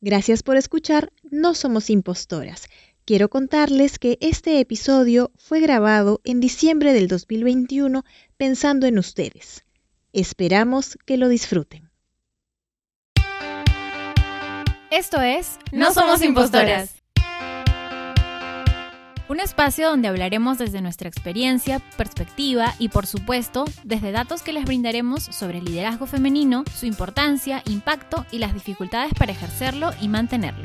Gracias por escuchar No Somos Impostoras. Quiero contarles que este episodio fue grabado en diciembre del 2021 pensando en ustedes. Esperamos que lo disfruten. Esto es No Somos Impostoras. Un espacio donde hablaremos desde nuestra experiencia, perspectiva y por supuesto desde datos que les brindaremos sobre el liderazgo femenino, su importancia, impacto y las dificultades para ejercerlo y mantenerlo.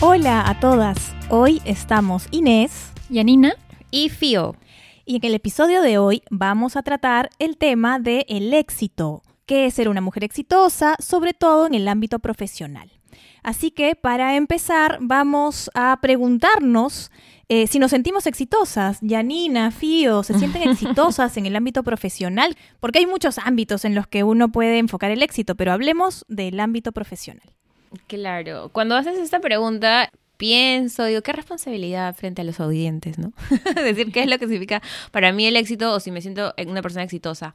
Hola a todas, hoy estamos Inés, Yanina y Fio. Y en el episodio de hoy vamos a tratar el tema de el éxito, qué es ser una mujer exitosa, sobre todo en el ámbito profesional. Así que para empezar vamos a preguntarnos eh, si nos sentimos exitosas. Yanina, Fío, ¿se sienten exitosas en el ámbito profesional? Porque hay muchos ámbitos en los que uno puede enfocar el éxito, pero hablemos del ámbito profesional. Claro, cuando haces esta pregunta, pienso, digo, qué responsabilidad frente a los audientes, ¿no? Decir qué es lo que significa para mí el éxito o si me siento una persona exitosa.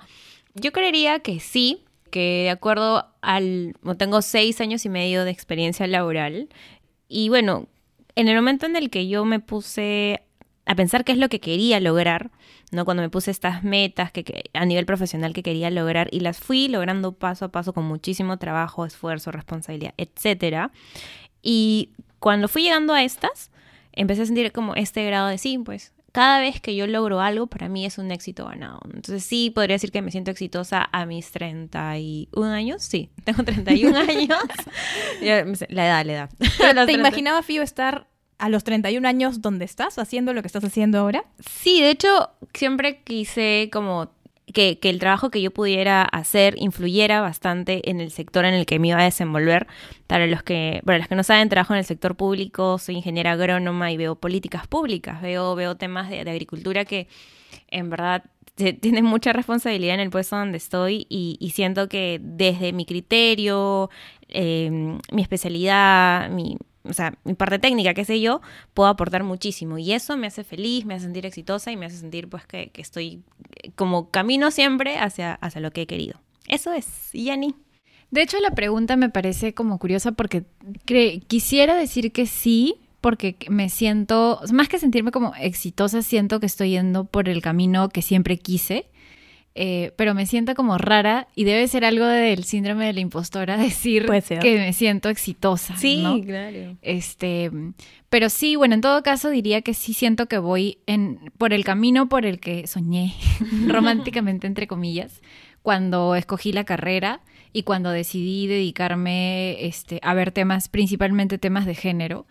Yo creería que sí, que de acuerdo al... Tengo seis años y medio de experiencia laboral y bueno, en el momento en el que yo me puse a pensar qué es lo que quería lograr, ¿no? Cuando me puse estas metas que, a nivel profesional que quería lograr y las fui logrando paso a paso con muchísimo trabajo, esfuerzo, responsabilidad, etcétera. Y cuando fui llegando a estas, empecé a sentir como este grado de sí, pues cada vez que yo logro algo, para mí es un éxito ganado. Entonces sí, podría decir que me siento exitosa a mis 31 años. Sí, tengo 31 años. la edad, la edad. ¿Te imaginaba, Fío, estar a los 31 años donde estás, haciendo lo que estás haciendo ahora? Sí, de hecho, siempre quise como que, el trabajo que yo pudiera hacer influyera bastante en el sector en el que me iba a desenvolver. Para los que, para los que no saben, trabajo en el sector público, soy ingeniera agrónoma y veo políticas públicas, veo, veo temas de, agricultura que en verdad tienen mucha responsabilidad en el puesto donde estoy y, siento que desde mi criterio, eh, mi especialidad, mi, o sea, mi parte técnica, qué sé yo, puedo aportar muchísimo. Y eso me hace feliz, me hace sentir exitosa y me hace sentir pues que, que estoy eh, como camino siempre hacia, hacia lo que he querido. Eso es, Yanni. De hecho, la pregunta me parece como curiosa porque quisiera decir que sí, porque me siento, más que sentirme como exitosa, siento que estoy yendo por el camino que siempre quise. Eh, pero me siento como rara y debe ser algo del síndrome de la impostora decir que me siento exitosa. Sí, claro. Este, pero sí, bueno, en todo caso diría que sí siento que voy en, por el camino por el que soñé, románticamente entre comillas, cuando escogí la carrera y cuando decidí dedicarme este, a ver temas, principalmente temas de género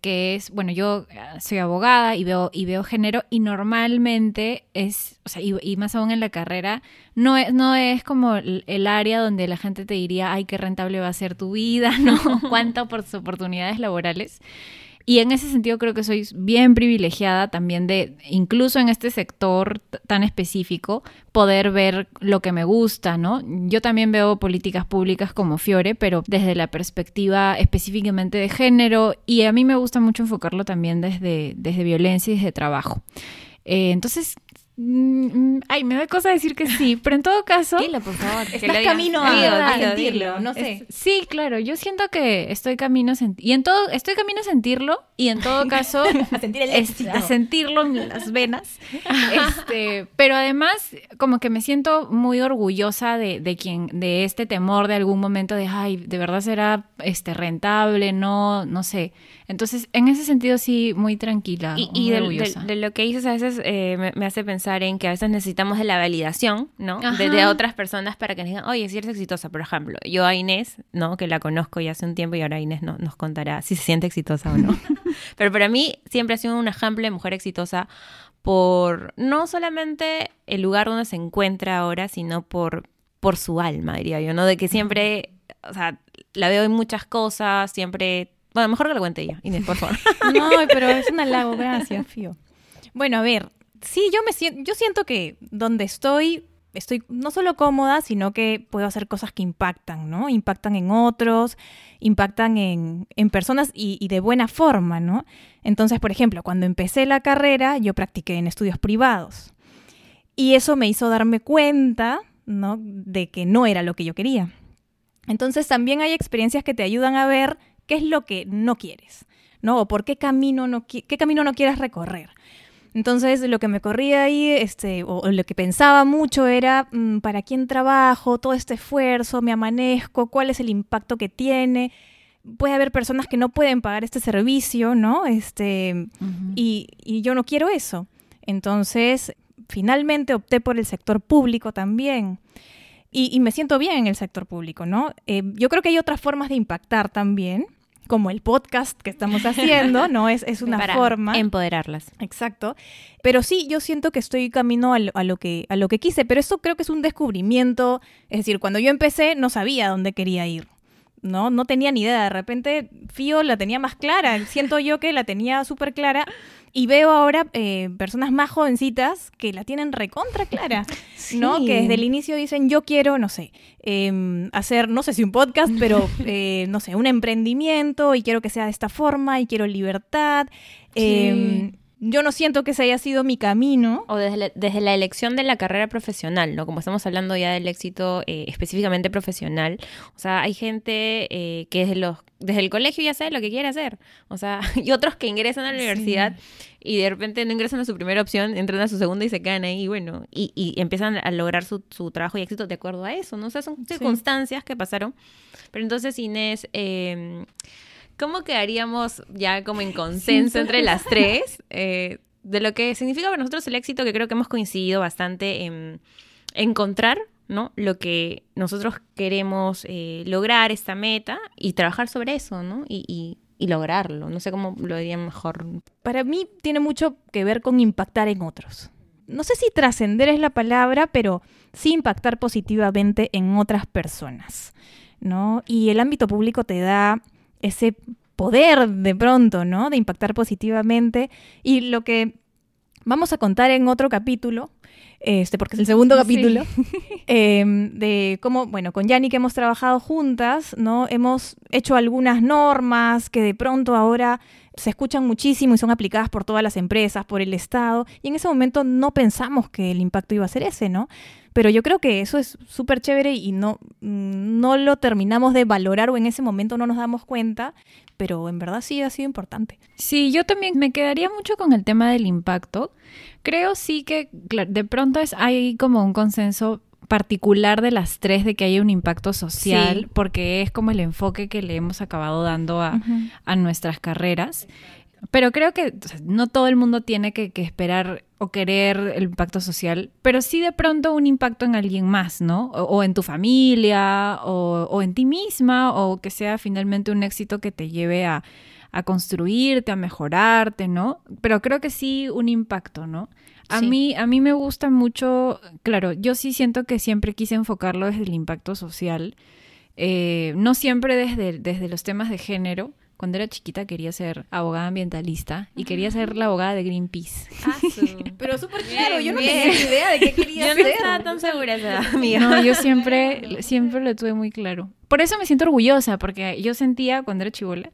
que es, bueno, yo ah, soy abogada y veo, y veo género y normalmente es, o sea, y, más aún en la carrera, no es, no es como el, área donde la gente te diría, ay, qué rentable va a ser tu vida, ¿no? Cuántas oportunidades laborales. Y en ese sentido creo que soy bien privilegiada también de, incluso en este sector tan específico, poder ver lo que me gusta, ¿no? Yo también veo políticas públicas como Fiore, pero desde la perspectiva específicamente de género y a mí me gusta mucho enfocarlo también desde, desde violencia y desde trabajo. Eh, entonces, ay, me da cosa decir que sí, pero en todo caso. Dilo, por favor. Estás camino a, sentirlo, no sé. sí, claro, yo siento que estoy camino a sentirlo. Y en todo, estoy camino a sentirlo, y en todo caso. a sentir el éxito. a sentirlo en las venas. este, pero además, como que me siento muy orgullosa de, de quien, de este temor de algún momento de ay, de verdad será este rentable, no, no sé. Entonces, en ese sentido, sí, muy tranquila. Y, de, lo que dices a veces eh, me, hace pensar en que a veces necesitamos de la validación, ¿no? De, otras personas para que nos digan, oye, si eres exitosa, por ejemplo. Yo a Inés, ¿no? Que la conozco ya hace un tiempo y ahora Inés no, nos contará si se siente exitosa o no. Pero para mí siempre ha sido un ejemplo de mujer exitosa por no solamente el lugar donde se encuentra ahora, sino por, por su alma, diría yo, ¿no? De que siempre, o sea, la veo en muchas cosas, siempre bueno, mejor que lo cuente ella, Inés, por favor. no, pero es un halago, gracias, Fío. Bueno, a ver, sí, yo me siento, yo siento que donde estoy, estoy no solo cómoda, sino que puedo hacer cosas que impactan, ¿no? Impactan en otros, impactan en, en personas y, de buena forma, ¿no? Entonces, por ejemplo, cuando empecé la carrera, yo practiqué en estudios privados. Y eso me hizo darme cuenta, ¿no? De que no era lo que yo quería. Entonces también hay experiencias que te ayudan a ver qué es lo que no quieres, ¿no? O por qué camino no, qué camino no quieres recorrer. Entonces, lo que me corría ahí, este, o, lo que pensaba mucho era, mm, ¿para quién trabajo? Todo este esfuerzo, me amanezco, ¿cuál es el impacto que tiene? Puede haber personas que no pueden pagar este servicio, ¿no? Este, y, yo no quiero eso. Entonces, finalmente opté por el sector público también. Y, me siento bien en el sector público, ¿no? Eh, yo creo que hay otras formas de impactar también como el podcast que estamos haciendo, ¿no? Es, es una Para forma. Empoderarlas. Exacto. Pero sí, yo siento que estoy camino a lo, que, a lo que quise, pero eso creo que es un descubrimiento. Es decir, cuando yo empecé no sabía dónde quería ir. ¿no? No tenía ni idea. De repente, Fío la tenía más clara. Siento yo que la tenía súper clara. Y veo ahora eh, personas más jovencitas que la tienen recontra clara, ¿no? Que desde el inicio dicen, yo quiero, no sé, em, hacer, no sé si un podcast, pero, eh, no sé, un emprendimiento y quiero que sea de esta forma y quiero libertad. Em, yo no siento que ese haya sido mi camino. O desde la, desde la elección de la carrera profesional, ¿no? Como estamos hablando ya del éxito eh, específicamente profesional. O sea, hay gente eh, que desde, los, desde el colegio ya sabe lo que quiere hacer. O sea, y otros que ingresan a la universidad y de repente no ingresan a su primera opción, entran a su segunda y se quedan ahí, y bueno, y, y empiezan a lograr su, su, trabajo y éxito de acuerdo a eso, ¿no? O sea, son circunstancias que pasaron. Pero entonces, Inés... Eh, ¿Cómo quedaríamos ya como en consenso entre las tres eh, de lo que significa para nosotros el éxito, que creo que hemos coincidido bastante en encontrar ¿no? lo que nosotros queremos eh, lograr, esta meta, y trabajar sobre eso, ¿no? Y, lograrlo. No sé cómo lo diría mejor. Para mí tiene mucho que ver con impactar en otros. No sé si trascender es la palabra, pero sí impactar positivamente en otras personas, ¿no? Y el ámbito público te da ese poder de pronto, ¿no? De impactar positivamente. Y lo que vamos a contar en otro capítulo, este, porque es el segundo capítulo, em, de cómo, bueno, con Yanni que hemos trabajado juntas, ¿no? Hemos hecho algunas normas que de pronto ahora se escuchan muchísimo y son aplicadas por todas las empresas, por el Estado, y en ese momento no pensamos que el impacto iba a ser ese, ¿no? Pero yo creo que eso es súper chévere y no, no lo terminamos de valorar o en ese momento no nos damos cuenta, pero en verdad sí ha sido importante. Sí, yo también me quedaría mucho con el tema del impacto. Creo sí que de pronto es, hay como un consenso particular de las tres de que haya un impacto social, porque es como el enfoque que le hemos acabado dando a, a nuestras carreras. Pero creo que no todo el mundo tiene que, esperar o querer el impacto social, pero sí de pronto un impacto en alguien más, ¿no? O, en tu familia, o, en ti misma, o que sea finalmente un éxito que te lleve a, a construirte, a mejorarte, ¿no? Pero creo que sí un impacto, ¿no? A, mí, a mí me gusta mucho, claro, yo sí siento que siempre quise enfocarlo desde el impacto social, eh, no siempre desde, desde los temas de género, cuando era chiquita quería ser abogada ambientalista y quería ser la abogada de Greenpeace. Ah, Pero súper claro, yo no tenía ni idea de qué quería yo ser. no estaba tan segura de esa No, yo siempre, siempre lo tuve muy claro. Por eso me siento orgullosa, porque yo sentía cuando era chivola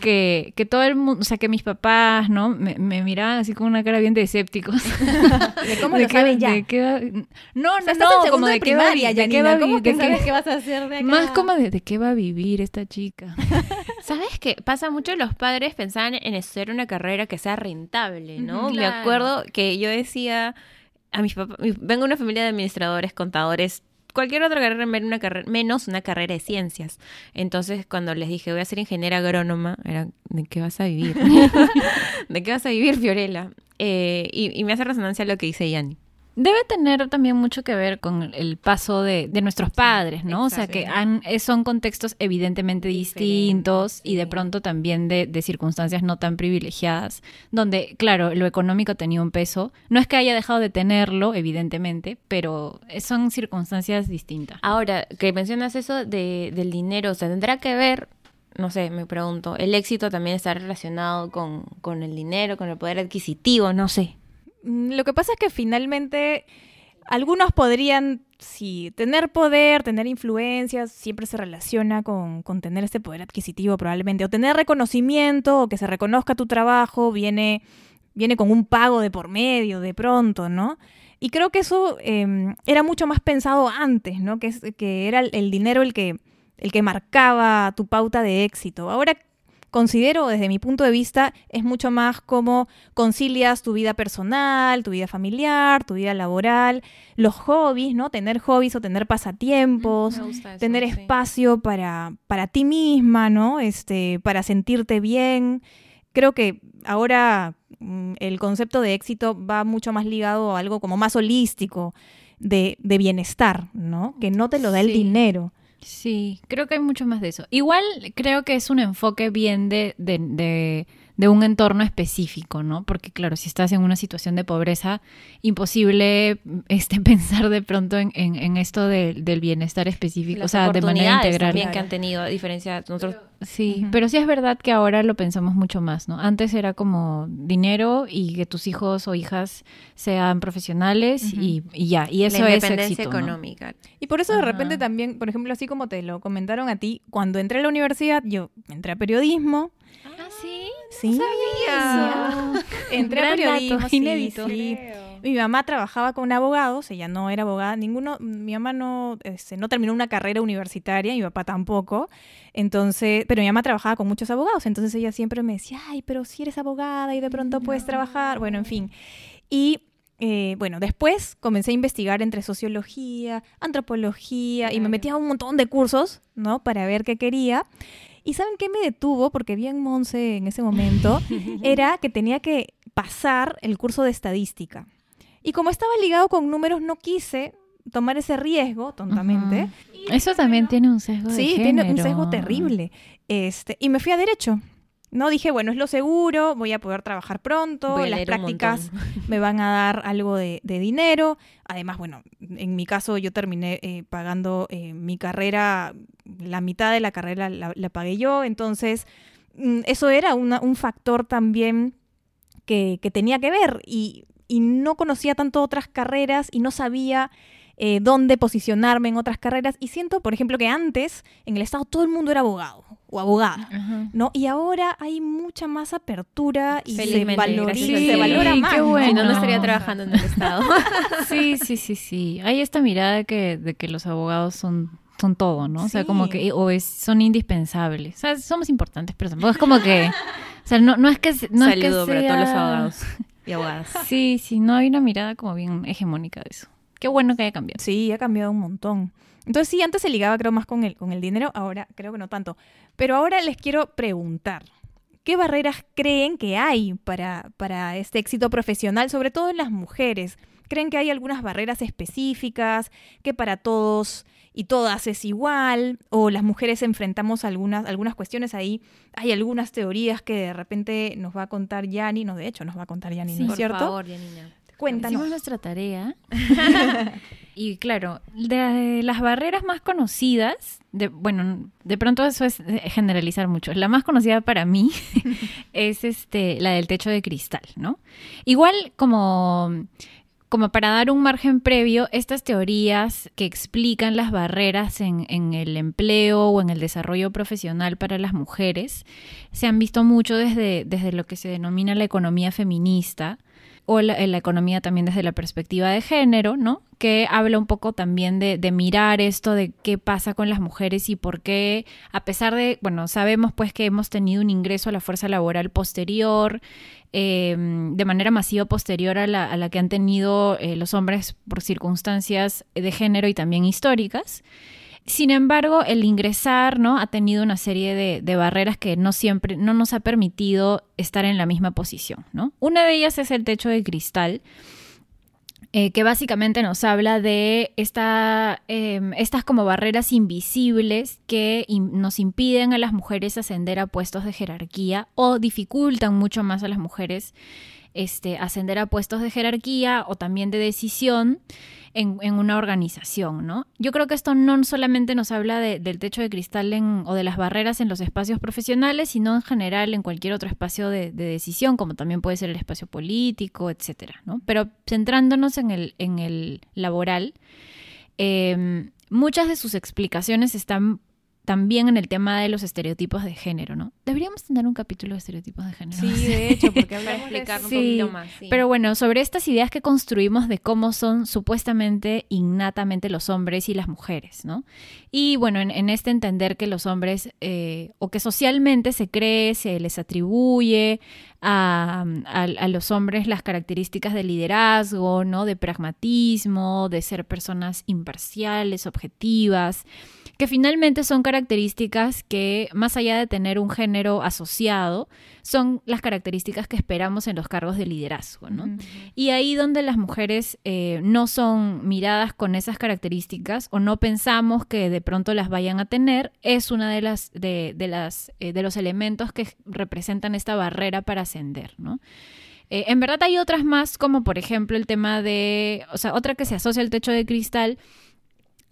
que, que todo el mundo, o sea, que mis papás, ¿no? Me, me miraban así con una cara bien de escépticos. ¿De cómo lo saben ya? no, no, no, como de, qué va, de qué va ¿Cómo que sabes qué vas a hacer de acá? Más como de, de qué va a vivir esta chica. ¿Sabes qué? Pasa mucho los padres pensaban en hacer una carrera que sea rentable, ¿no? Me acuerdo que yo decía a mis papás, vengo de una familia de administradores, contadores, cualquier otra carrera, una carrera, menos una carrera de ciencias. Entonces, cuando les dije, voy a ser ingeniera agrónoma, era, ¿de qué vas a vivir? ¿De qué vas a vivir, Fiorella? Eh, y, y, me hace resonancia lo que dice Yanni. Debe tener también mucho que ver con el paso de, nuestros padres, ¿no? o sea, que han, eh, son contextos evidentemente distintos y de pronto también de, de, circunstancias no tan privilegiadas, donde, claro, lo económico tenía un peso. No es que haya dejado de tenerlo, evidentemente, pero son circunstancias distintas. Ahora, que mencionas eso de, del dinero, o sea, tendrá que ver no sé, me pregunto, ¿el éxito también está relacionado con, con el dinero, con el poder adquisitivo? No sé. Mm, lo que pasa es que finalmente algunos podrían, sí, tener poder, tener influencias, siempre se relaciona con, tener este poder adquisitivo probablemente, o tener reconocimiento, o que se reconozca tu trabajo, viene, viene con un pago de por medio de pronto, ¿no? Y creo que eso em, era mucho más pensado antes, ¿no? Que, que era el, dinero el que, el que marcaba tu pauta de éxito. Ahora considero desde mi punto de vista es mucho más como concilias tu vida personal, tu vida familiar, tu vida laboral, los hobbies, ¿no? Tener hobbies o tener pasatiempos, tener espacio para, para ti misma, ¿no? Este, para sentirte bien. Creo que ahora mm, el concepto de éxito va mucho más ligado a algo como más holístico, de, bienestar, ¿no? Que no te lo da el dinero. Sí, creo que hay mucho más de eso. Igual creo que es un enfoque bien de, de, de de un entorno específico, ¿no? Porque claro, si estás en una situación de pobreza, imposible este, pensar de pronto en, en, esto del bienestar específico, o sea, de manera integral. también que han tenido, a diferencia de nosotros. sí, pero sí es verdad que ahora lo pensamos mucho más, ¿no? Antes era como dinero y que tus hijos o hijas sean profesionales y, ya, y eso es éxito, económica. Y por eso de repente también, por ejemplo, así como te lo comentaron a ti, cuando entré a la universidad, yo entré a periodismo. Ah, sí. Sí. sabía. Entré a periodismo, inédito. Mi mamá trabajaba con abogados, ella no era abogada, ninguno, mi mamá no, este, no terminó una carrera universitaria, mi papá tampoco, entonces, pero mi mamá trabajaba con muchos abogados, entonces ella siempre me decía, ay, pero si eres abogada y de pronto puedes trabajar, bueno, en fin. Y eh, bueno, después comencé a investigar entre sociología, antropología y me metí a un montón de cursos, ¿no? Para ver qué quería. ¿Y saben qué me detuvo? Porque vi en Monse en ese momento, era que tenía que pasar el curso de estadística. Y como estaba ligado con números, no quise tomar ese riesgo tontamente. Eso también tiene un sesgo Sí, tiene un sesgo terrible. Este, y me fui a derecho. No dije, bueno, es lo seguro, voy a poder trabajar pronto, las prácticas me van a dar algo de, dinero. Además, bueno, en mi caso yo terminé eh, pagando eh, mi carrera, la mitad de la carrera la, pagué yo, entonces mm, eso era un factor también que, tenía que ver y, y no conocía tanto otras carreras y no sabía eh, dónde posicionarme en otras carreras. Y siento, por ejemplo, que antes en el Estado todo el mundo era abogado o abogada, ¿no? Y ahora hay mucha más apertura y se, valoriza, se valora más. Qué bueno. ¿no? estaría trabajando en el Estado. sí, sí, sí, sí. Hay esta mirada de que, de que los abogados son son todo, ¿no? O sea, como que o es, son indispensables. O sea, somos importantes, pero tampoco es como que o sea, no, no es que no Saludo es que para todos los abogados y abogadas. Sí, sí, no hay una mirada como bien hegemónica de eso. Qué bueno que haya cambiado. Sí, ha cambiado un montón. Entonces sí, antes se ligaba creo más con el, con el dinero, ahora creo que no tanto. Pero ahora les quiero preguntar, ¿qué barreras creen que hay para, para este éxito profesional, sobre todo en las mujeres? ¿Creen que hay algunas barreras específicas, que para todos y todas es igual? ¿O las mujeres enfrentamos algunas, algunas cuestiones ahí? Hay algunas teorías que de repente nos va a contar Yani, no, de hecho nos va a contar Yani, ¿no es cierto? Por favor, Yanina. Cuéntanos. Hicimos nuestra tarea. y claro, de las barreras más conocidas, de, bueno, de pronto eso es generalizar mucho. La más conocida para mí es este, la del techo de cristal, ¿no? Igual como como para dar un margen previo, estas teorías que explican las barreras en, en, el empleo o en el desarrollo profesional para las mujeres se han visto mucho desde, desde lo que se denomina la economía feminista, o la, la, economía también desde la perspectiva de género, ¿no? Que habla un poco también de, de, mirar esto de qué pasa con las mujeres y por qué, a pesar de, bueno, sabemos pues que hemos tenido un ingreso a la fuerza laboral posterior, eh, de manera masiva posterior a la, a la que han tenido eh, los hombres por circunstancias de género y también históricas. Sin embargo, el ingresar, ¿no? Ha tenido una serie de, barreras que no siempre, no nos ha permitido estar en la misma posición, ¿no? Una de ellas es el techo de cristal, eh, que básicamente nos habla de em, estas como barreras invisibles que nos impiden a las mujeres ascender a puestos de jerarquía o dificultan mucho más a las mujeres este, ascender a puestos de jerarquía o también de decisión en, una organización, ¿no? Yo creo que esto no solamente nos habla del techo de cristal o de las barreras en los espacios profesionales, sino en general en cualquier otro espacio de, decisión, como también puede ser el espacio político, etcétera, ¿no? Pero centrándonos en el, en el laboral, em, muchas de sus explicaciones están también en el tema de los estereotipos de género, ¿no? Deberíamos tener un capítulo de estereotipos de género. Sí, de hecho, porque hablamos explicar un Sí, poquito más. sí. Pero bueno, sobre estas ideas que construimos de cómo son supuestamente innatamente los hombres y las mujeres, ¿no? Y bueno, en, en este entender que los hombres, eh, o que socialmente se cree, se les atribuye a, a- a los hombres las características de liderazgo, ¿no? De pragmatismo, de ser personas imparciales, objetivas, que finalmente son características que, más allá de tener un género asociado, son las características que esperamos en los cargos de liderazgo, ¿no? Y ahí donde las mujeres eh, no son miradas con esas características o no pensamos que de pronto las vayan a tener, es una de las de, de las eh, de los elementos que representan esta barrera para ascender, ¿no? Eh, en verdad hay otras más, como por ejemplo el tema de, o sea, otra que se asocia al techo de cristal,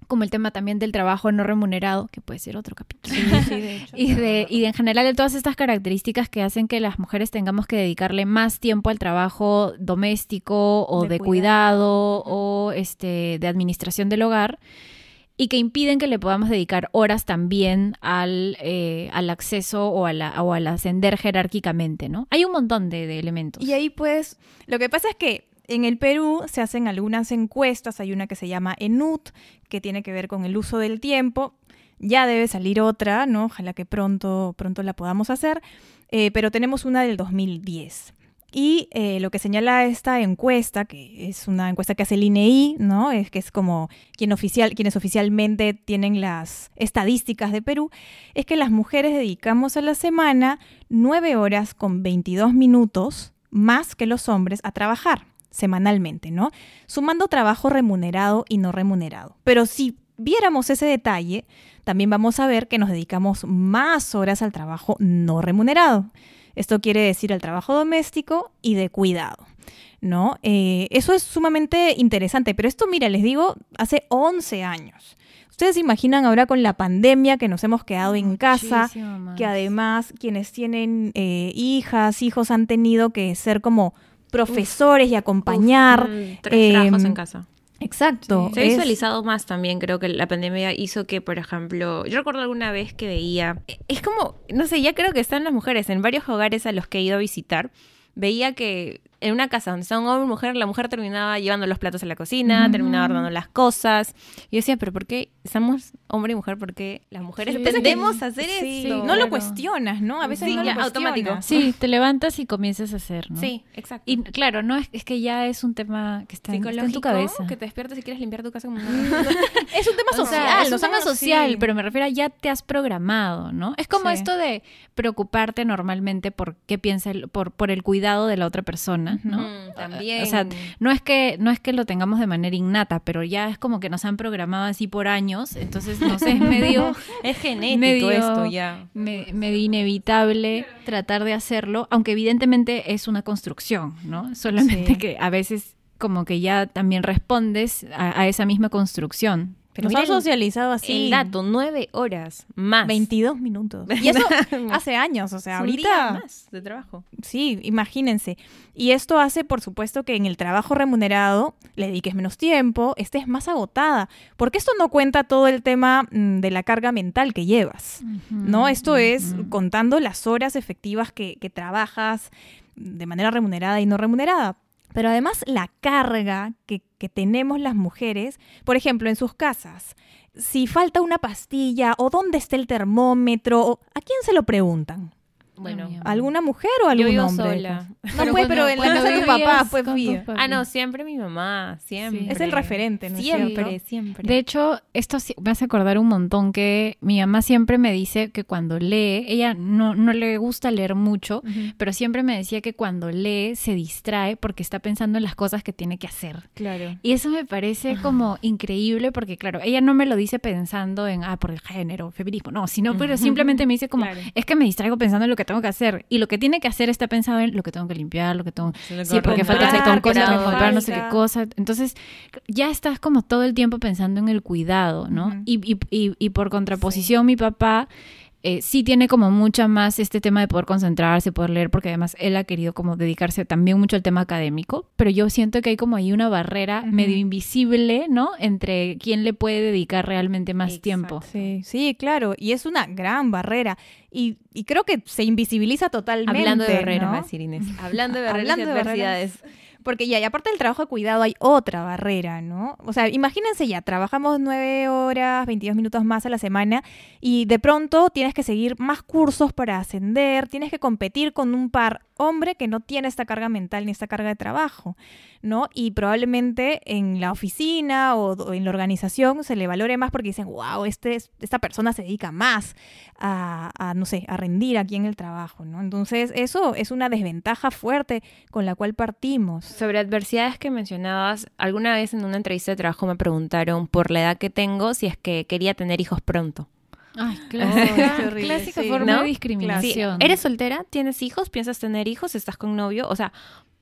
como el tema también del trabajo no remunerado, que puede ser otro capítulo. Sí, de hecho. Y de, y de en general de todas estas características que hacen que las mujeres tengamos que dedicarle más tiempo al trabajo doméstico o De de, cuidado. cuidado, o este de administración del hogar y que impiden que le podamos dedicar horas también al, eh, al acceso o, a la, o al ascender jerárquicamente, ¿no? Hay un montón de, de elementos. Y ahí pues, lo que pasa es que en el Perú se hacen algunas encuestas, hay una que se llama ENUT, que tiene que ver con el uso del tiempo. Ya debe salir otra, ¿no? Ojalá que pronto, pronto la podamos hacer. Eh, pero tenemos una del 2010. Y eh, lo que señala esta encuesta, que es una encuesta que hace el INEI, ¿no? Es que es como quien oficial, quienes oficialmente tienen las estadísticas de Perú, es que las mujeres dedicamos a la semana 9 horas con 22 minutos más que los hombres a trabajar semanalmente, ¿no? Sumando trabajo remunerado y no remunerado. Pero si viéramos ese detalle, también vamos a ver que nos dedicamos más horas al trabajo no remunerado. Esto quiere decir al trabajo doméstico y de cuidado. ¿No? Eh, eso es sumamente interesante, pero esto, mira, les digo, hace 11 años. Ustedes se imaginan ahora con la pandemia que nos hemos quedado en casa, que además quienes tienen eh, hijas, hijos han tenido que ser como profesores y acompañar. Mm, tres trabajos em, en casa. Exacto. Se ha es- visualizado más también, creo que la pandemia hizo que, por ejemplo, yo recuerdo alguna vez que veía, es como, no sé, ya creo que están las mujeres en varios hogares a los que he ido a visitar, veía que en una casa donde está un hombre y mujer, la mujer terminaba llevando los platos a la cocina, terminaba ordenando las cosas. Y yo decía, pero ¿por qué estamos hombre y mujer? ¿Por qué las mujeres que- tendemos a hacer sí, esto? no claro. lo cuestionas, ¿no? A veces Sí, no lo automático. Sí, te levantas y comienzas a hacer, ¿no? Sí, exacto. Y claro, no es, es que ya es un tema que está, en- está en tu Psicológico, cabeza. que te despiertas y quieres limpiar tu casa como una... Es un tema O social. sea, es un tema social, sí. pero me refiero a ya te has programado, ¿no? Es como Sí. esto de preocuparte normalmente por qué piensa el, por, por el cuidado de la otra persona, ¿no? Mm, también. O sea, no es que no es que lo tengamos de manera innata, pero ya es como que nos han programado así por años, entonces no sé, es medio es genético medio- esto ya. me- medio inevitable tratar de hacerlo, aunque evidentemente es una construcción, ¿no? Solamente Sí. que a veces como que ya también respondes a, a esa misma construcción. Pero Nos han socializado así. El dato, nueve horas más. 22 minutos. Y eso hace años, o sea, Es un día ahorita... más de trabajo. Sí, imagínense. Y esto hace, por supuesto, que en el trabajo remunerado le dediques menos tiempo, estés más agotada, porque esto no cuenta todo el tema mm, de la carga mental que llevas, ¿no? Esto es contando las horas efectivas que, que trabajas de manera remunerada y no remunerada. Pero además la carga que, que tenemos las mujeres, por ejemplo, en sus casas, si falta una pastilla o dónde está el termómetro, ¿a quién se lo preguntan? Bueno. Ay, ¿A ¿Alguna mujer o Yo algún vivo hombre? sola. No, Pero pues, pero en la casa de tu papá, pues, papás. Ah, no, siempre mi mamá, siempre. Es el referente, ¿no es Siempre, cierto? siempre. De hecho, esto sí- me hace acordar un montón que mi mamá siempre me dice que cuando lee, ella no, no le gusta leer mucho, pero siempre me decía que cuando lee se distrae porque está pensando en las cosas que tiene que hacer. Claro. Y eso me parece como increíble porque, claro, ella no me lo dice pensando en, ah, por el género, feminismo, no, sino, pero simplemente me dice como, Claro. es que me distraigo pensando en lo que tengo que hacer. Y lo que tiene que hacer está pensado en lo que tengo que limpiar, lo que tengo... Sí, porque falta hacer tal cosa, tengo que comprar no sé qué cosa. Entonces, ya estás como todo el tiempo pensando en el cuidado, ¿no? Y, y- y- y por contraposición, mi papá eh, sí tiene como mucha más este tema de poder concentrarse, poder leer, porque además él ha querido como dedicarse también mucho al tema académico, pero yo siento que hay como ahí una barrera medio invisible, ¿no? Entre quién le puede dedicar realmente más Exacto. tiempo. Sí, sí, claro. Y es una gran barrera. Y, y creo que se invisibiliza totalmente. Hablando de barreras, ¿no? va a decir Inés. Hablando de barreras Hablando y de barreras. Porque ya, y aparte del trabajo de cuidado hay otra barrera, ¿no? O sea, imagínense ya, trabajamos nueve horas, 22 minutos más a la semana y de pronto tienes que seguir más cursos para ascender, tienes que competir con un par hombre que no tiene esta carga mental ni esta carga de trabajo, ¿no? Y probablemente en la oficina o, en la organización se le valore más porque dicen, wow, este, es- esta persona se dedica más a, a, no sé, a rendir aquí en el trabajo, ¿no? Entonces, eso es una desventaja fuerte con la cual partimos. Sobre adversidades que mencionabas, alguna vez en una entrevista de trabajo me preguntaron por la edad que tengo si es que quería tener hijos pronto. Ay, clásica, horrible, clásica sí. forma ¿No? de Sí, discriminación. ¿Eres soltera? ¿Tienes hijos? ¿Piensas tener hijos? ¿Estás con novio? O sea,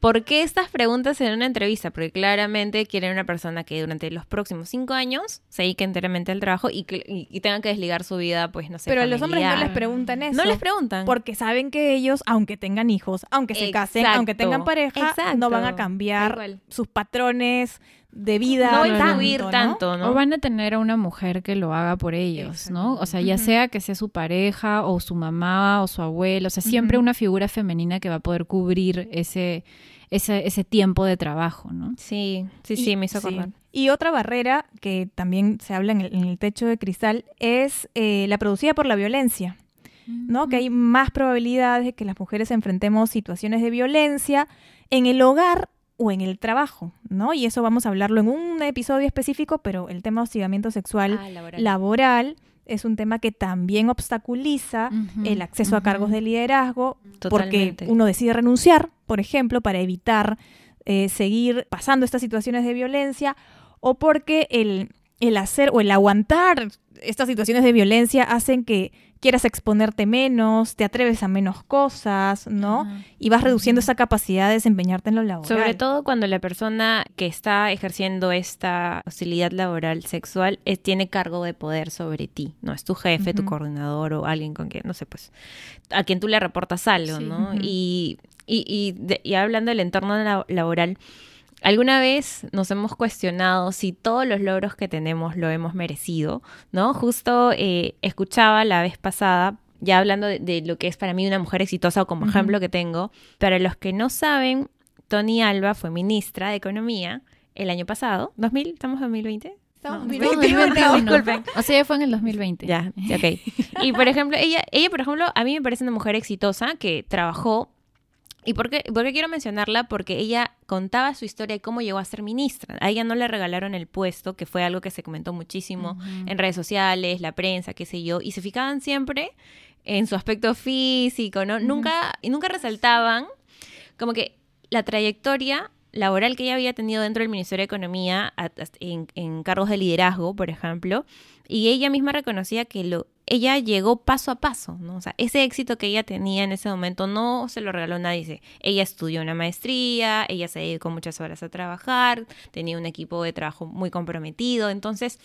¿por qué estas preguntas en una entrevista? Porque claramente quieren una persona que durante los próximos cinco años se dedique enteramente al trabajo y, que, y, y tengan que desligar su vida, pues no sé. Pero a los hombres no les familiar. preguntan eso. No les preguntan. Porque saben que ellos, aunque tengan hijos, aunque se casen, aunque tengan pareja, Exacto. no van a cambiar sus patrones de vida. no a tanto, ¿no? tanto, ¿no? O van a tener a una mujer que lo haga por ellos, ¿no? O sea, ya sea que sea su pareja o su mamá o su abuelo, o sea, siempre una figura femenina que va a poder cubrir ese, ese, ese tiempo de trabajo, ¿no? Sí, sí, Y- sí, me hizo sí. acordar. Y otra barrera que también se habla en el, en el techo de cristal es eh, la producida por la violencia. ¿no? Que hay más probabilidades de que las mujeres enfrentemos situaciones de violencia en el hogar o en el trabajo, ¿no? Y eso vamos a hablarlo en un episodio específico, pero el tema de hostigamiento sexual Ah, laboral. laboral es un tema que también obstaculiza el acceso a cargos de liderazgo porque uno decide renunciar, por ejemplo, para evitar eh, seguir pasando estas situaciones de violencia o porque el, el hacer o el aguantar estas situaciones de violencia hacen que quieras exponerte menos, te atreves a menos cosas, ¿no? Y vas reduciendo esa capacidad de desempeñarte en lo laboral. Sobre todo cuando la persona que está ejerciendo esta hostilidad laboral sexual eh, tiene cargo de poder sobre ti, ¿no? Es tu jefe, tu coordinador o alguien con quien, no sé, pues, a quien tú le reportas algo, Sí. ¿no? Y, y, y, de- y hablando del entorno la- laboral, ¿alguna vez nos hemos cuestionado si todos los logros que tenemos lo hemos merecido, ¿no? Justo eh, escuchaba la vez pasada ya hablando de, de lo que es para mí una mujer exitosa o como ejemplo que tengo, para los que no saben, Tony Alba fue ministra de Economía el año pasado, 2000, ¿estamos en 2020? Estamos No, en No, 2021. disculpen. O sea, fue en el 2020. Ya, ya, ok. Y por ejemplo, ella, ella, por ejemplo, a mí me parece una mujer exitosa que trabajó. ¿Y por qué, por qué quiero mencionarla? Porque ella contaba su historia de cómo llegó a ser ministra. A ella no le regalaron el puesto, que fue algo que se comentó muchísimo en redes sociales, la prensa, qué sé yo, y se fijaban siempre en su aspecto físico, ¿no? Nunca, y nunca resaltaban como que la trayectoria laboral que ella había tenido dentro del Ministerio de Economía en, en cargos de liderazgo, por ejemplo, y ella misma reconocía que lo ella llegó paso a paso, ¿no? O sea, ese éxito que ella tenía en ese momento no se lo regaló nadie. Ella estudió una maestría, ella se dedicó muchas horas a trabajar, tenía un equipo de trabajo muy comprometido, entonces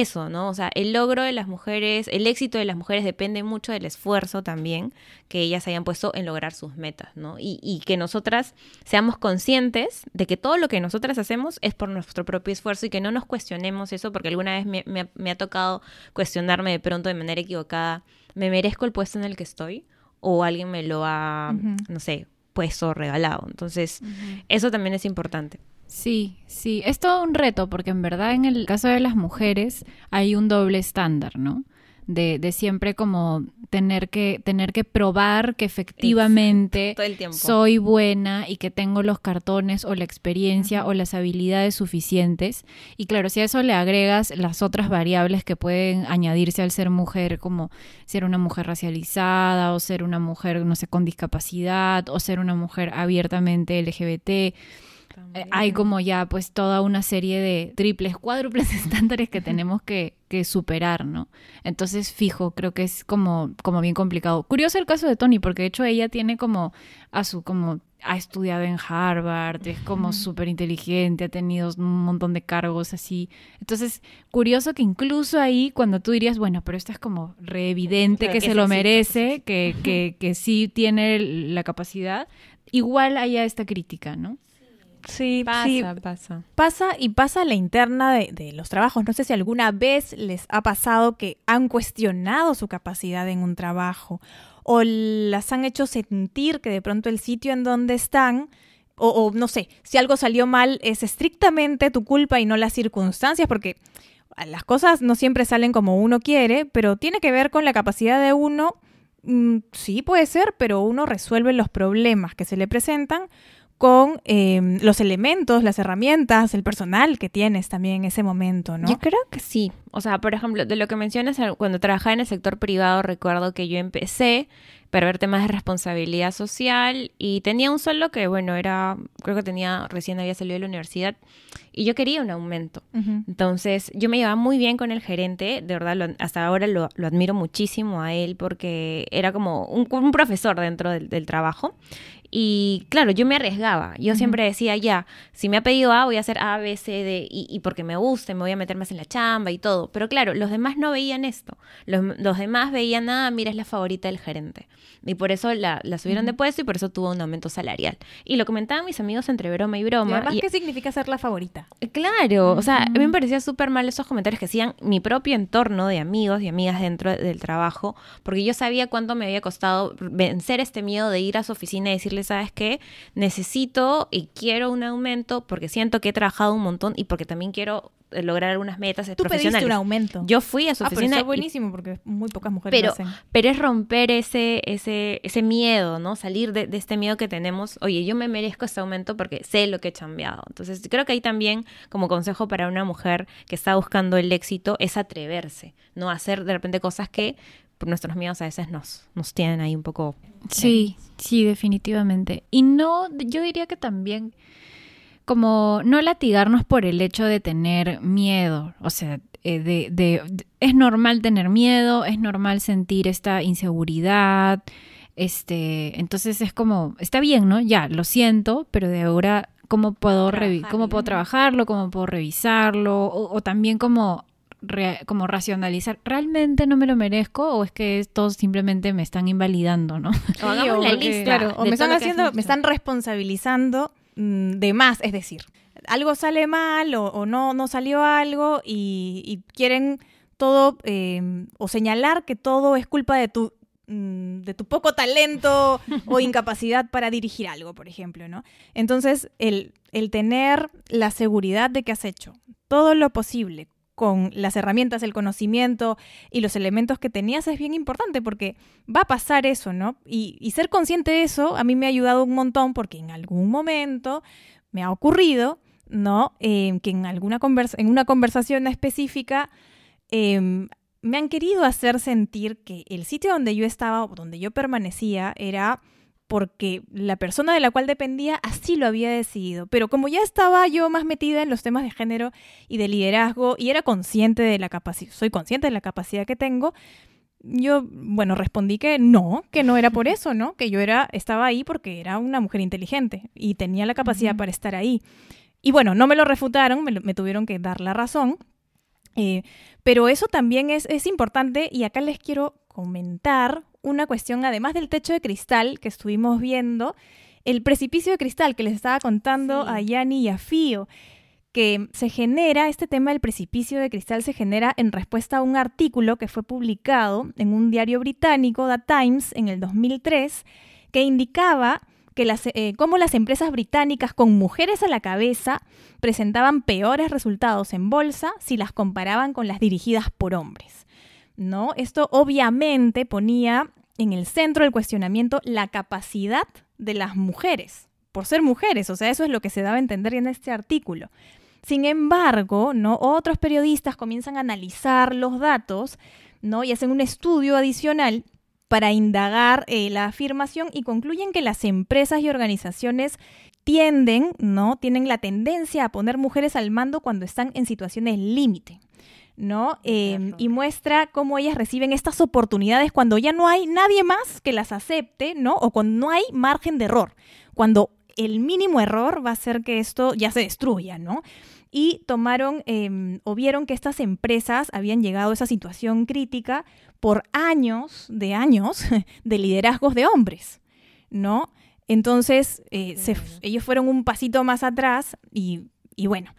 eso, ¿no? O sea, el logro de las mujeres, el éxito de las mujeres depende mucho del esfuerzo también que ellas hayan puesto en lograr sus metas, ¿no? Y, y que nosotras seamos conscientes de que todo lo que nosotras hacemos es por nuestro propio esfuerzo y que no nos cuestionemos eso, porque alguna vez me, me ha- me ha tocado cuestionarme de pronto de manera equivocada, ¿me merezco el puesto en el que estoy? O alguien me lo ha, no sé, puesto o regalado. Entonces, eso también es importante. Sí, sí, es todo un reto porque en verdad en el caso de las mujeres hay un doble estándar, ¿no? De, de siempre como tener que, tener que probar que efectivamente soy buena y que tengo los cartones o la experiencia o las habilidades suficientes. Y claro, si a eso le agregas las otras variables que pueden añadirse al ser mujer, como ser una mujer racializada o ser una mujer, no sé, con discapacidad o ser una mujer abiertamente LGBT, eh, hay como ya pues toda una serie de triples, cuádruples estándares que tenemos que, que, superar, ¿no? Entonces, fijo, creo que es como, como bien complicado. Curioso el caso de Tony, porque de hecho ella tiene como a su como ha estudiado en Harvard, es como súper inteligente, ha tenido un montón de cargos así. Entonces, curioso que incluso ahí, cuando tú dirías, bueno, pero esto es como re evidente que se lo merece, que, que, que sí tiene la capacidad, igual haya esta crítica, ¿no? Sí, pasa, pasa. Pasa y pasa la interna de, de, los trabajos. No sé si alguna vez les ha pasado que han cuestionado su capacidad en un trabajo o las han hecho sentir que de pronto el sitio en donde están, o, no sé, si algo salió mal es estrictamente tu culpa y no las circunstancias, porque las cosas no siempre salen como uno quiere, pero tiene que ver con la capacidad de uno, mm, sí puede ser, pero uno resuelve los problemas que se le presentan con em, los elementos, las herramientas, el personal que tienes también en ese momento, ¿no? Yo creo que sí. O sea, por ejemplo, de lo que mencionas, cuando trabajaba en el sector privado, recuerdo que yo empecé para ver temas de responsabilidad social y tenía un sueldo que, bueno, era, creo que tenía, recién había salido de la universidad y yo quería un aumento. Entonces, yo me llevaba muy bien con el gerente, de verdad, hasta ahora lo, admiro muchísimo a él porque era como un, profesor dentro del, del trabajo y claro, yo me arriesgaba. Yo siempre decía, ya, si me ha pedido A, voy a hacer A, B, C, D, y, porque me guste, me voy a meter más en la chamba y todo. Pero claro, los demás no veían esto. Los, demás veían, ah, mira, es la favorita del gerente. Y por eso la, subieron de puesto y por eso tuvo un aumento salarial. Y lo comentaban mis amigos entre broma y broma. ¿Y ¿qué significa ser la favorita? Eh, claro, o sea, a mí me parecía súper mal esos comentarios que hacían mi propio entorno de amigos y amigas dentro del trabajo, porque yo sabía cuánto me había costado vencer este miedo de ir a su oficina y decirle ¿sabes qué? Necesito y quiero un aumento porque siento que he trabajado un montón y porque también quiero eh, lograr algunas metas Tú pediste un aumento. Yo fui a su ah, oficina. Pero es buenísimo porque muy pocas mujeres pero, lo hacen. Pero es romper ese, ese, ese miedo, ¿no? Salir de, de, este miedo que tenemos. Oye, yo me merezco este aumento porque sé lo que he cambiado. Entonces, creo que ahí también, como consejo para una mujer que está buscando el éxito, es atreverse, ¿no? Hacer de repente cosas que nuestros miedos a veces nos, nos tienen ahí un poco... Sí, sí, definitivamente. Y no, yo diría que también como no latigarnos por el hecho de tener miedo, o sea, eh, de, de, es normal tener miedo, es normal sentir esta inseguridad, este, entonces es como, está bien, ¿no? Ya, lo siento, pero de ahora, ¿cómo puedo, cómo puedo trabajarlo? ¿Cómo puedo revisarlo? o también como como racionalizar, ¿realmente no me lo merezco o es que estos simplemente me están invalidando, no? o, la lista claro, o me están haciendo, me están responsabilizando mm, de más, es decir, algo sale mal o, no, no salió algo y, quieren todo eh, o señalar que todo es culpa de tu mm, de tu poco talento o incapacidad para dirigir algo, por ejemplo, ¿no? Entonces, el, el tener la seguridad de que has hecho todo lo posible con las herramientas, el conocimiento y los elementos que tenías es bien importante porque va a pasar eso, ¿no? Y, ser consciente de eso a mí me ha ayudado un montón porque en algún momento me ha ocurrido, ¿no? Eh, que en, alguna en una conversación específica em, me han querido hacer sentir que el sitio donde yo estaba o donde yo permanecía era porque la persona de la cual dependía así lo había decidido. Pero como ya estaba yo más metida en los temas de género y de liderazgo y era consciente de la capacidad, soy consciente de la capacidad que tengo, yo, bueno, respondí que no, que no era por eso, ¿no? Que yo era, estaba ahí porque era una mujer inteligente y tenía la capacidad para estar ahí. Y bueno, no me lo refutaron, me, tuvieron que dar la razón. Eh, pero eso también es, es importante y acá les quiero comentar una cuestión, además del techo de cristal que estuvimos viendo, el precipicio de cristal que les estaba contando a Yani y a Fío, que se genera, este tema del precipicio de cristal se genera en respuesta a un artículo que fue publicado en un diario británico, The Times, en el 2003, que indicaba que las, eh, cómo las empresas británicas con mujeres a la cabeza presentaban peores resultados en bolsa si las comparaban con las dirigidas por hombres. ¿No? Esto obviamente ponía en el centro del cuestionamiento la capacidad de las mujeres, por ser mujeres, o sea, eso es lo que se daba a entender en este artículo. Sin embargo, ¿no? otros periodistas comienzan a analizar los datos ¿no? y hacen un estudio adicional para indagar eh, la afirmación y concluyen que las empresas y organizaciones tienden, ¿no? Tienen la tendencia a poner mujeres al mando cuando están en situaciones límite. ¿No? Eh, y muestra cómo ellas reciben estas oportunidades cuando ya no hay nadie más que las acepte, ¿no? O cuando no hay margen de error, cuando el mínimo error va a hacer que esto ya se destruya, ¿no? Y tomaron em, o vieron que estas empresas habían llegado a esa situación crítica por años de años de liderazgos de hombres, ¿no? Entonces, eh, ellos fueron un pasito más atrás y y bueno,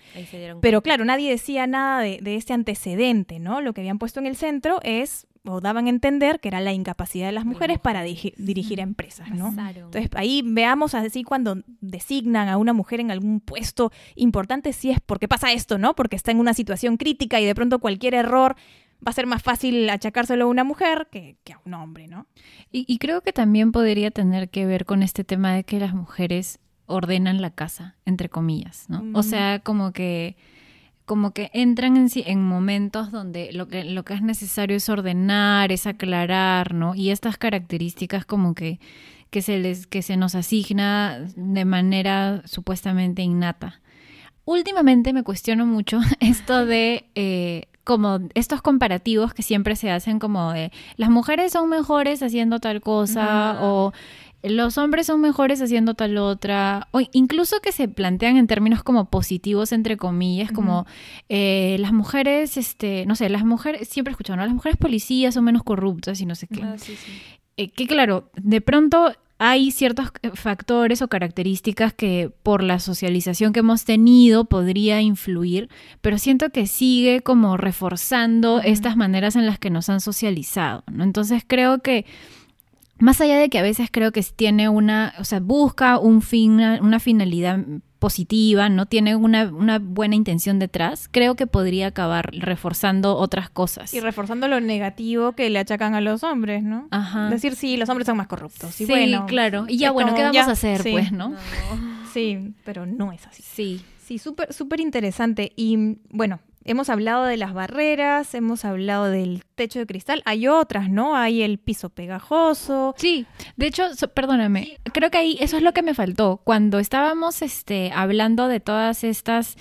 pero claro, nadie decía nada de, este antecedente, ¿no? Lo que habían puesto en el centro es, o daban a entender que era la incapacidad de las mujeres para dirigir, empresas, ¿no? Entonces ahí veamos así cuando designan a una mujer en algún puesto importante, si es porque pasa esto, ¿no? Porque está en una situación crítica y de pronto cualquier error va a ser más fácil achacárselo a una mujer que, a un hombre, ¿no? Y, y, creo que también podría tener que ver con este tema de que las mujeres ordenan la casa, entre comillas, ¿no? O sea, como que como que entran en, en momentos donde lo que, lo que es necesario es ordenar, es aclarar, ¿no? Y estas características como que, que, se, les, que se nos asigna de manera supuestamente innata. Últimamente me cuestiono mucho esto de eh, como estos comparativos que siempre se hacen como de las mujeres son mejores haciendo tal cosa o los hombres son mejores haciendo tal otra, o incluso que se plantean en términos como positivos, entre comillas, como eh, las mujeres, este, no sé, las mujeres, siempre he escuchado, ¿no? Las mujeres policías son menos corruptas y no sé qué. Ah, eh, que claro, de pronto hay ciertos eh, factores o características que por la socialización que hemos tenido podría influir, pero siento que sigue como reforzando estas maneras en las que nos han socializado, ¿no? Entonces creo que más allá de que a veces creo que tiene una, o sea, busca un fin, una finalidad positiva, no tiene una, una, buena intención detrás, creo que podría acabar reforzando otras cosas. Y reforzando lo negativo que le achacan a los hombres, ¿no? Ajá. Decir, sí, los hombres son más corruptos. sí, claro. Y ya, bueno, ¿qué vamos a hacer, pues, ¿no? Sí, pero no es así. Sí. Sí, súper, súper interesante. Y bueno, Hemos hablado de las barreras, hemos hablado del techo de cristal. Hay otras, ¿no? Hay el piso pegajoso. Sí, de hecho, perdóname, creo que ahí eso es lo que me faltó. Cuando estábamos este, hablando de todas estas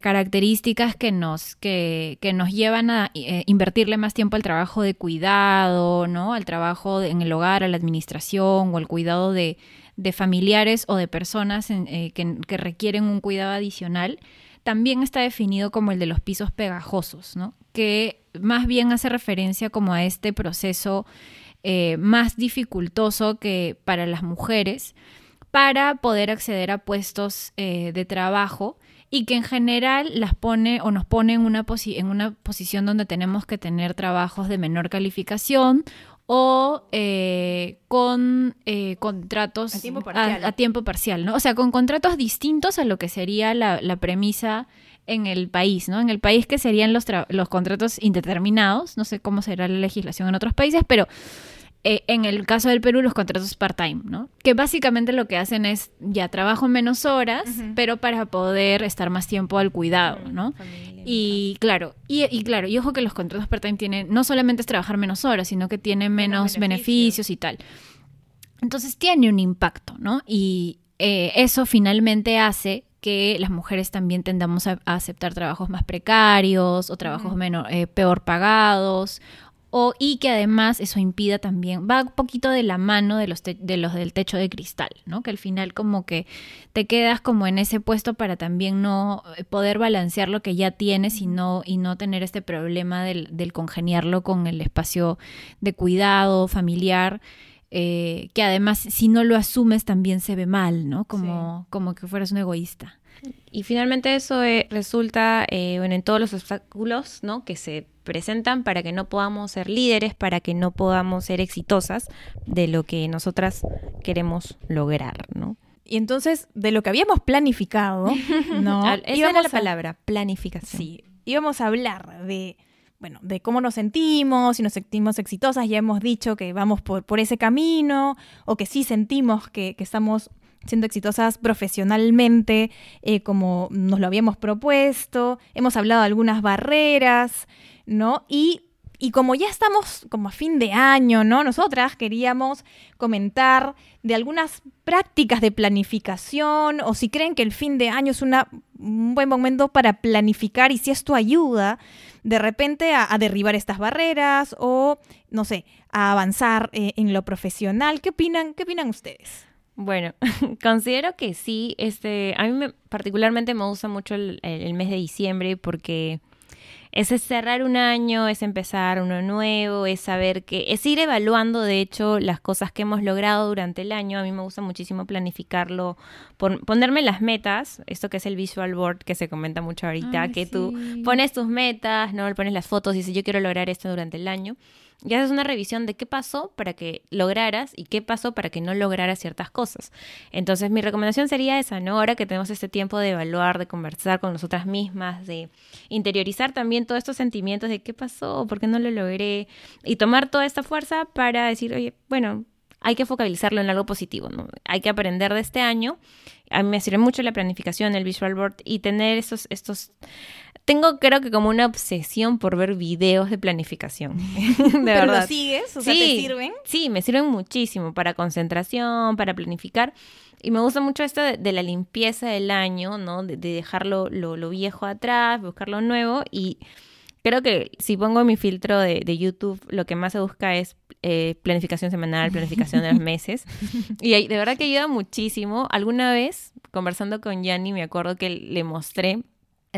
características que nos, que, que nos llevan a eh, invertirle más tiempo al trabajo de cuidado, ¿no? Al trabajo en el hogar, a la administración o al cuidado de, de familiares o de personas eh, que, que requieren un cuidado adicional también está definido como el de los pisos pegajosos, ¿no? que más bien hace referencia como a este proceso eh, más dificultoso que para las mujeres para poder acceder a puestos eh, de trabajo y que en general las pone o nos pone en una, en una posición donde tenemos que tener trabajos de menor calificación o eh, con eh, contratos a tiempo, parcial. A, tiempo parcial, ¿no? O sea, con contratos distintos a lo que sería la, la premisa en el país, ¿no? En el país que serían los, los contratos indeterminados, no sé cómo será la legislación en otros países, pero eh, en el caso del Perú, los contratos part-time, ¿no? Que básicamente lo que hacen es, ya trabajo menos horas, pero para poder estar más tiempo al cuidado, ¿no? y claro, y, claro, y ojo que los contratos part-time tienen, no solamente es trabajar menos horas, sino que tienen menos, beneficios. y tal. Entonces tiene un impacto, ¿no? Y eh, eso finalmente hace que las mujeres también tendamos a, aceptar trabajos más precarios o trabajos menos, eh, peor pagados y que además eso impida también, va un poquito de la mano de los, de los del techo de cristal, ¿no? Que al final como que te quedas como en ese puesto para también no eh, poder balancear lo que ya tienes y no, y no tener este problema del, congeniarlo con el espacio de cuidado familiar. Eh, que además si no lo asumes también se ve mal, ¿no? Como, como que fueras un egoísta. Y finalmente eso eh, resulta en todos los obstáculos ¿no? que se presentan para que no podamos ser líderes, para que no podamos ser exitosas de lo que nosotras queremos lograr, ¿no? Y entonces, de lo que habíamos planificado, ¿no? Esa era la palabra, planificación. Sí, íbamos a hablar de, bueno, de cómo nos sentimos, si nos sentimos exitosas, ya hemos dicho que vamos por, por ese camino, o que sí sentimos que, que estamos siendo exitosas profesionalmente, eh, como nos lo habíamos propuesto. Hemos hablado de algunas barreras, ¿no? Y Y como ya estamos como a fin de año, ¿no? Nosotras queríamos comentar de algunas prácticas de planificación o si creen que el fin de año es una, un buen momento para planificar y si esto ayuda de repente a, derribar estas barreras o, no sé, a avanzar eh, en lo profesional. ¿Qué opinan? ¿Qué opinan ustedes? Bueno, considero que sí. Este, a mí me- particularmente me gusta mucho el, el mes de diciembre porque es cerrar un año, es empezar uno nuevo, es saber que es ir evaluando, de hecho, las cosas que hemos logrado durante el año. A mí me gusta muchísimo planificarlo, pon- ponerme las metas, esto que es el visual board que se comenta mucho ahorita, Ay, que tú pones tus metas, ¿no? Pones las fotos y dices, yo quiero lograr esto durante el año. Y haces una revisión de qué pasó para que lograras y qué pasó para que no lograras ciertas cosas. Entonces, mi recomendación sería esa, ¿no? Ahora que tenemos este tiempo de evaluar, de conversar con nosotras mismas, de interiorizar también todos estos sentimientos de qué pasó, por qué no lo logré, y tomar toda esta fuerza para decir, oye, bueno, hay que focalizarlo en algo positivo, ¿no? Hay que aprender de este año. A mí me sirve mucho la planificación, el visual board y tener estos, estos tengo creo que como una obsesión por ver videos de planificación. de ¿Pero verdad. lo sigues? O sea, ¿te sirven? Sí, me sirven muchísimo para concentración, para planificar. Y me gusta mucho esto de, de la limpieza del año, ¿no? De, de dejar lo, lo- lo viejo atrás, buscar lo nuevo. Y creo que si pongo mi filtro de, de YouTube, lo que más se busca es eh, planificación semanal, planificación de los meses. Y de verdad que ayuda muchísimo. Alguna vez, conversando con Yanni, me acuerdo que le mostré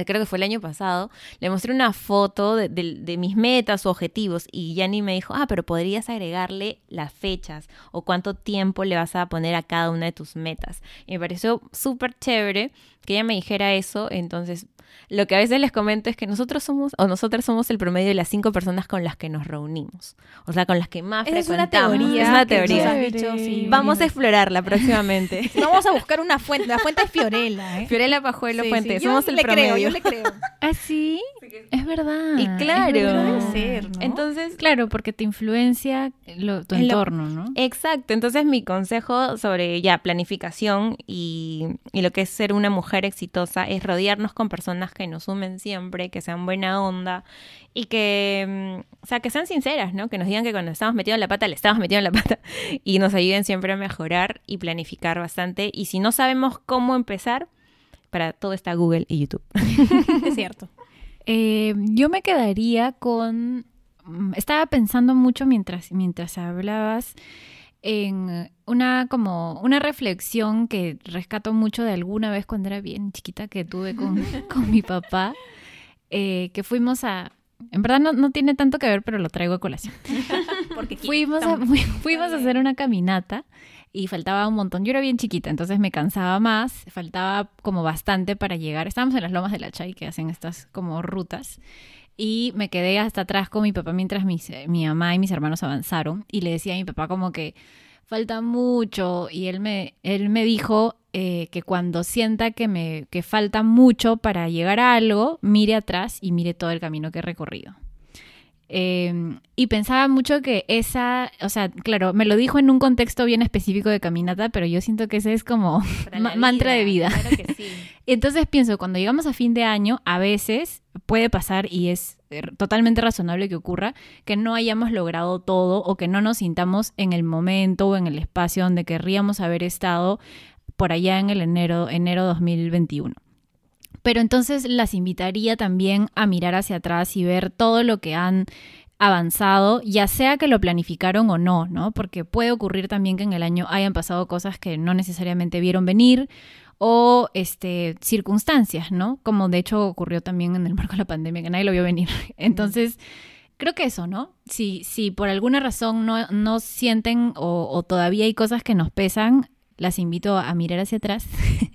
creo que fue el año pasado, le mostré una foto de, de- de mis metas o objetivos y Yanni me dijo, ah, pero podrías agregarle las fechas o cuánto tiempo le vas a poner a cada una de tus metas. Y me pareció súper chévere que ella me dijera eso, entonces lo que a veces les comento es que nosotros somos, o nosotras somos el promedio de las cinco personas con las que nos reunimos, o sea, con las que más Esa es una teoría. Es una teoría. has dicho, sí. Vamos a explorarla próximamente. Vamos a buscar una fuente. La fuente es Fiorella, ¿eh? Fiorella Pajuelo Sí, Fuente, sí, yo somos el le promedio. creo, yo le creo. ¿Ah, sí? Es verdad. Y claro. verdad. Debe ser, ¿no? Entonces, Claro, porque te influencia lo- tu En lo- entorno, ¿no? Exacto, entonces mi consejo sobre ya planificación y, y lo que es ser una mujer exitosa es rodearnos con personas que nos sumen siempre, que sean buena onda y que, mm, o sea, que sean sinceras, ¿no? Que nos digan que cuando estamos metidos en la pata, le estamos metidos en la pata y nos ayuden siempre a mejorar y planificar bastante. Y si no sabemos cómo empezar, para todo está Google y YouTube. Es cierto. Eh, yo me quedaría con... mm, Estaba pensando mucho mientras, mientras hablabas en una como una reflexión que rescato mucho de alguna vez cuando era bien chiquita que tuve con, con mi papá, eh, que fuimos a... En verdad no, no tiene tanto que ver, pero lo traigo a colación. Porque Fuimos a, fui- fuimos a hacer una caminata y faltaba un montón. Yo era bien chiquita, entonces me cansaba más, faltaba como bastante para llegar. Estábamos en las lomas de la Chay que hacen estas como rutas y me quedé hasta atrás con mi papá mientras mis- mi mamá y mis hermanos avanzaron y le decía a mi papá como que falta mucho y él me, él me dijo eh, que cuando sienta que, me, que falta mucho para llegar a algo, mire atrás y mire todo el camino que he recorrido. Eh, y pensaba mucho que esa, o sea, claro, me lo dijo en un contexto bien específico de caminata, pero yo siento que ese es como ma- mantra de vida. Claro que sí. Entonces pienso, cuando llegamos a fin de año, a veces puede pasar y es eh, totalmente razonable que ocurra que no hayamos logrado todo o que no nos sintamos en el momento o en el espacio donde querríamos haber estado por allá en el enero, enero 2021. Pero entonces las invitaría también a mirar hacia atrás y ver todo lo que han avanzado, ya sea que lo planificaron o no, ¿no? Porque puede ocurrir también que en el año hayan pasado cosas que no necesariamente vieron venir o este circunstancias, ¿no? Como de hecho ocurrió también en el marco de la pandemia, que nadie lo vio venir. Entonces, creo que eso, ¿no? Si, si por alguna razón no, no sienten o, o todavía hay cosas que nos pesan, las invito a mirar hacia atrás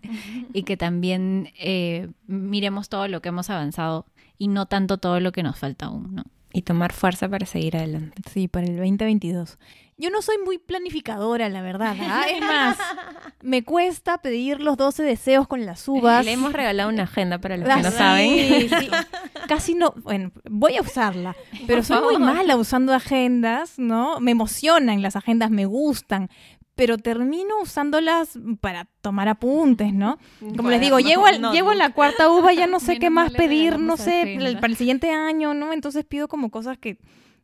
y que también eh, miremos todo lo que hemos avanzado y no tanto todo lo que nos falta aún, ¿no? Y tomar fuerza para seguir adelante. Sí, para el 2022. Yo no soy muy planificadora, la verdad. ¿ah? Es más, me cuesta pedir los 12 deseos con las uvas. Le hemos regalado una agenda para los Ah, que no sí, saben. sí. Casi no, bueno, voy a usarla, pero soy muy mala usando agendas, ¿no? Me emocionan las agendas, me gustan, pero termino usándolas para tomar apuntes, ¿no? Como les digo, llego, al- llego a la cuarta uva, ya no sé qué más pedir, no sé, para el siguiente año, ¿no? Entonces pido como cosas que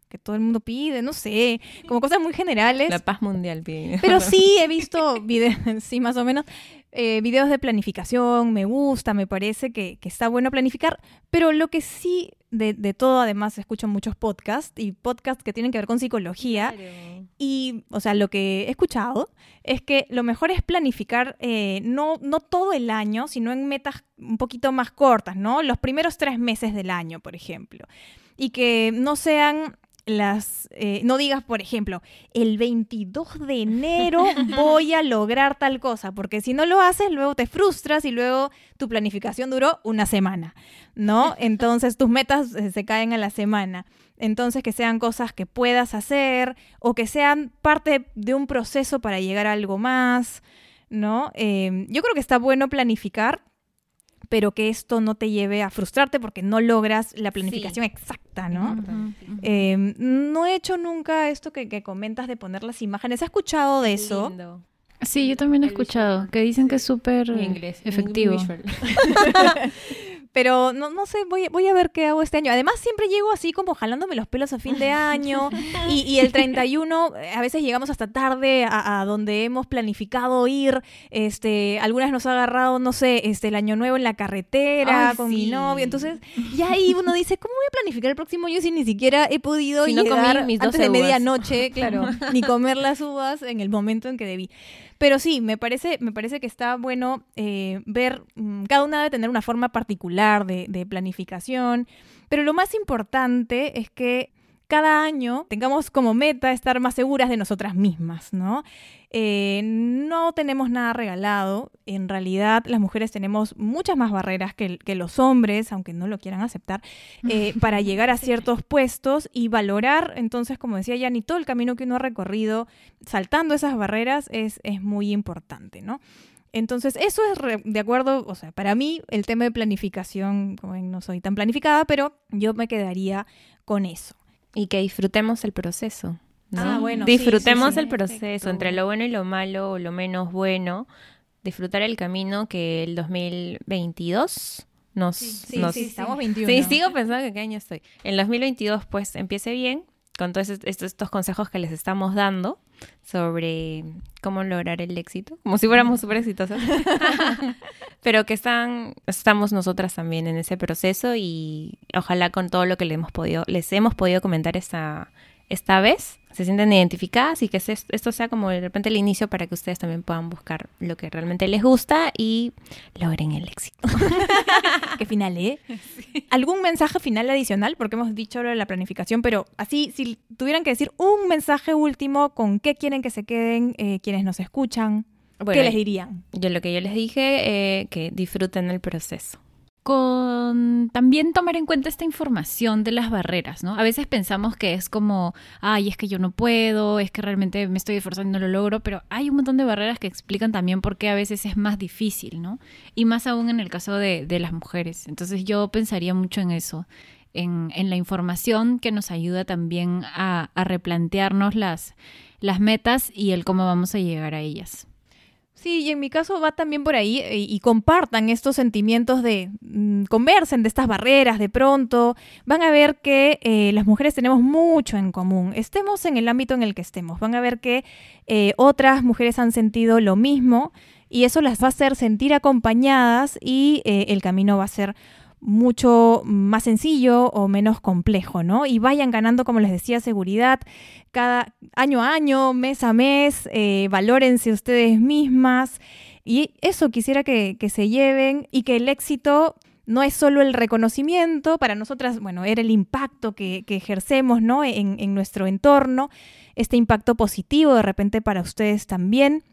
que todo el mundo pide, no sé, como cosas muy generales. La paz mundial, pide. Pero sí he visto videos, sí, más o menos, eh, videos de planificación, me gusta, me parece que, que está bueno planificar, pero lo que sí, de, de todo, además, escucho muchos podcasts y podcasts que tienen que ver con psicología. Y, o sea, lo que he escuchado es que lo mejor es planificar eh, no, no todo el año, sino en metas un poquito más cortas, ¿no? Los primeros tres meses del año, por ejemplo. Y que no sean las, eh, no digas, por ejemplo, el 22 de enero voy a lograr tal cosa, porque si no lo haces, luego te frustras y luego tu planificación duró una semana, ¿no? Entonces tus metas eh, se caen a la semana. Entonces que sean cosas que puedas hacer o que sean parte de un proceso para llegar a algo más, ¿no? Eh, yo creo que está bueno planificar, pero que esto no te lleve a frustrarte porque no logras la planificación exacta, ¿no? Eh, no he hecho nunca esto que, que comentas de poner las imágenes. ¿Has escuchado de eso? Lindo. Sí, yo también he escuchado que dicen que es súper efectivo. Pero no, no sé, voy, voy a ver qué hago este año. Además, siempre llego así como jalándome los pelos a fin de año. y, y el 31, eh, a veces llegamos hasta tarde a, a donde hemos planificado ir. Este, algunas nos ha agarrado, no sé, este, el año nuevo en la carretera Ay, con mi novio. Entonces, y ahí uno dice, ¿cómo voy a planificar el próximo año si ni siquiera he podido Si no llegar mis antes 12 de medianoche, claro, ni comer las uvas en el momento en que debí? Pero sí, me parece, me parece que está bueno eh, ver, mm, cada una debe tener una forma particular de, de planificación, pero lo más importante es que cada año tengamos como meta estar más seguras de nosotras mismas, ¿no? Eh, no tenemos nada regalado, en realidad las mujeres tenemos muchas más barreras que, que los hombres, aunque no lo quieran aceptar, eh, para llegar a ciertos puestos y valorar, entonces, como decía Yani, todo el camino que uno ha recorrido saltando esas barreras es, es muy importante, ¿no? Entonces, eso es re- de acuerdo, o sea, para mí el tema de planificación, como no soy tan planificada, pero yo me quedaría con eso. Y que disfrutemos el proceso. ¿no? Ah, bueno, sí, disfrutemos sí, sí. el proceso, entre lo bueno y lo malo, o lo menos bueno, disfrutar el camino que el 2022 nos... nos- estamos 21. Sí, sigo pensando que qué año estoy. El 2022 pues empiece bien con todos est- estos, estos consejos que les estamos dando sobre cómo lograr el éxito, como si fuéramos súper exitosas, pero que están, estamos nosotras también en ese proceso y ojalá con todo lo que les hemos podido, les hemos podido comentar esta, esta vez, se sienten identificadas y que se- esto sea como de repente el inicio para que ustedes también puedan buscar lo que realmente les gusta y logren el éxito. Qué final, ¿eh? ¿Algún mensaje final adicional? Porque hemos dicho lo de la planificación, pero así, si tuvieran que decir un mensaje último, ¿con qué quieren que se queden eh, quienes nos escuchan? Bueno, ¿Qué les dirían? Yo lo que yo les dije, eh, que disfruten el proceso. Con también tomar en cuenta esta información de las barreras, ¿no? A veces pensamos que es como, ay, es que yo no puedo, es que realmente me estoy esforzando y no lo logro, pero hay un montón de barreras que explican también por qué a veces es más difícil, ¿no? Y más aún en el caso de, las mujeres. Entonces yo pensaría mucho en eso, en, la información que nos ayuda también a, replantearnos las metas y el cómo vamos a llegar a ellas. Sí, y en mi caso va también por ahí eh, y, compartan estos sentimientos de mm, conversen de estas barreras de pronto. Van a ver que eh, las mujeres tenemos mucho en común. Estemos en el ámbito en el que estemos. Van a ver que eh, otras mujeres han sentido lo mismo y eso las va a hacer sentir acompañadas y eh, el camino va a ser mucho más sencillo o menos complejo, ¿no? Y vayan ganando, como les decía, seguridad cada año a año, mes a mes, eh, valórense ustedes mismas. Y eso quisiera que, se lleven y que el éxito no es solo el reconocimiento, para nosotras, bueno, era el impacto que, ejercemos, ¿no? En nuestro entorno, este impacto positivo de repente para ustedes también.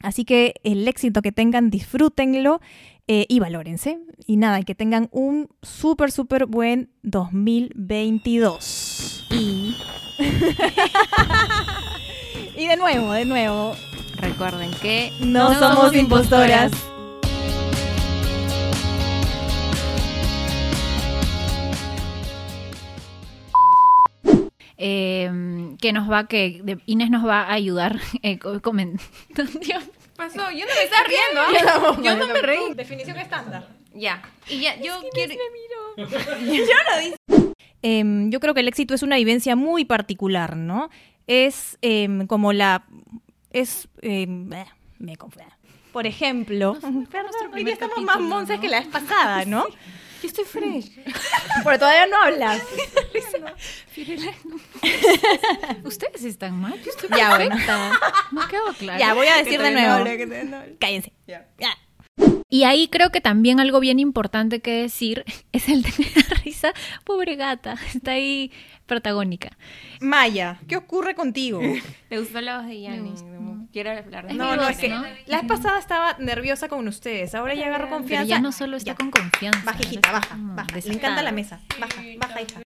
Así que el éxito que tengan, disfrútenlo eh, y valórense. Y nada, que tengan un súper, súper buen 2022. Y Y de nuevo, de nuevo, recuerden que no, somos impostoras. Eh, que nos va, que de- Inés nos va a ayudar eh, co- comentando. Pasó, yo no me estaba riendo. Yo no me reí. Definición estándar. Ya. Y ya, yo quiero. em, yo creo que el éxito es una vivencia muy particular, ¿no? Es em, como la... Es... eh, me confundí. Por ejemplo... Perdón, hoy día estamos más monces ¿no? que la vez pasada, ¿no? Yo estoy fresh. Porque todavía no hablas. Ustedes están mal. Yo estoy Ya, bueno. perfecta. No quedó claro. Ya, voy a decir de nuevo. Cállense. Ya. Y ahí creo que también algo bien importante que decir es el la risa. Pobre gata, está ahí protagónica. Maya, ¿qué ocurre contigo? ¿Te gustó la voz de Yanni? Quiero hablar de No, no, es que ¿no? la vez pasada estaba nerviosa con ustedes, ahora ya agarro Pero confianza. ya no solo está Ya. con confianza. Baja, hijita, baja, baja. Le encanta la mesa. Baja, baja, hija.